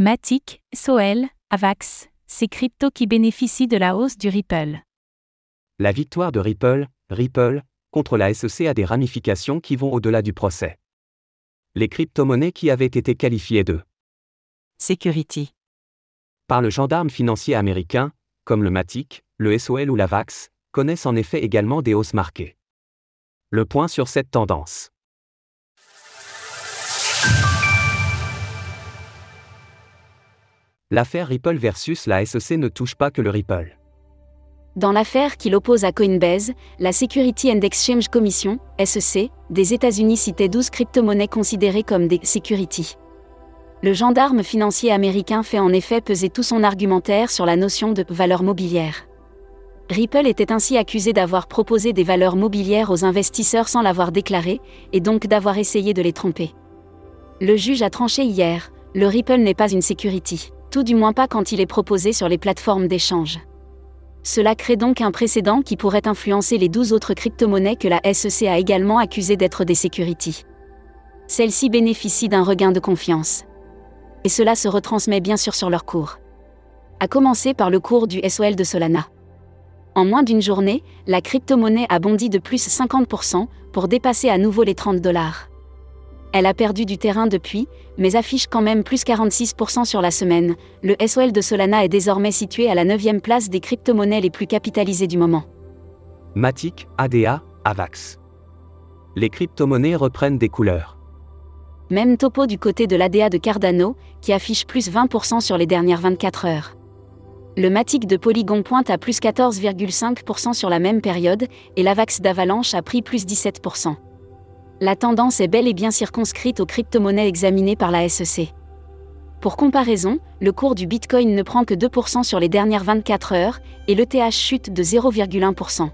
Matic, Soel, Avax, ces cryptos qui bénéficient de la hausse du Ripple. La victoire de Ripple, Ripple, contre la SEC a des ramifications qui vont au-delà du procès. Les crypto-monnaies qui avaient été qualifiées de Security par le gendarme financier américain, comme le Matic, le SOL ou la VAX, connaissent en effet également des hausses marquées. Le point sur cette tendance. L'affaire Ripple versus la SEC ne touche pas que le Ripple. Dans l'affaire qui l'oppose à Coinbase, la Security and Exchange Commission, SEC, des États-Unis citait 12 crypto-monnaies considérées comme des security. Le gendarme financier américain fait en effet peser tout son argumentaire sur la notion de valeur mobilière. Ripple était ainsi accusé d'avoir proposé des valeurs mobilières aux investisseurs sans l'avoir déclaré, et donc d'avoir essayé de les tromper. Le juge a tranché hier, le Ripple n'est pas une security, tout du moins pas quand il est proposé sur les plateformes d'échange. Cela crée donc un précédent qui pourrait influencer les 12 autres crypto-monnaies que la SEC a également accusées d'être des securities. Celles-ci bénéficient d'un regain de confiance et cela se retransmet bien sûr sur leur cours. À commencer par le cours du SOL de Solana. En moins d'une journée, la crypto-monnaie a bondi de plus 50% pour dépasser à nouveau les 30 dollars. Elle a perdu du terrain depuis, mais affiche quand même plus 46% sur la semaine. Le SOL de Solana est désormais situé à la 9e place des crypto-monnaies les plus capitalisées du moment. Matic, ADA, AVAX. Les crypto-monnaies reprennent des couleurs. Même topo du côté de l'ADA de Cardano, qui affiche plus 20% sur les dernières 24 heures. Le Matic de Polygon pointe à plus 14,5% sur la même période, et l'Avax d'Avalanche a pris plus 17%. La tendance est bel et bien circonscrite aux crypto-monnaies examinées par la SEC. Pour comparaison, le cours du Bitcoin ne prend que 2% sur les dernières 24 heures, et l'ETH chute de 0,1%.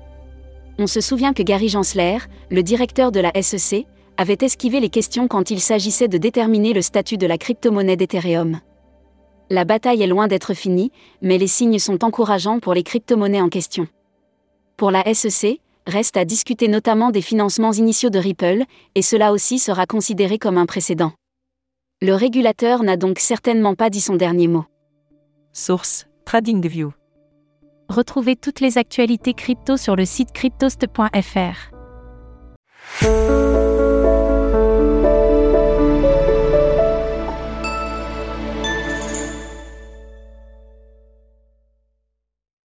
On se souvient que Gary Gensler, le directeur de la SEC, avait esquivé les questions quand il s'agissait de déterminer le statut de la crypto-monnaie d'Ethereum. La bataille est loin d'être finie, mais les signes sont encourageants pour les crypto-monnaies en question. Pour la SEC, reste à discuter notamment des financements initiaux de Ripple, et cela aussi sera considéré comme un précédent. Le régulateur n'a donc certainement pas dit son dernier mot. Source TradingView. Retrouvez toutes les actualités crypto sur le site cryptost.fr.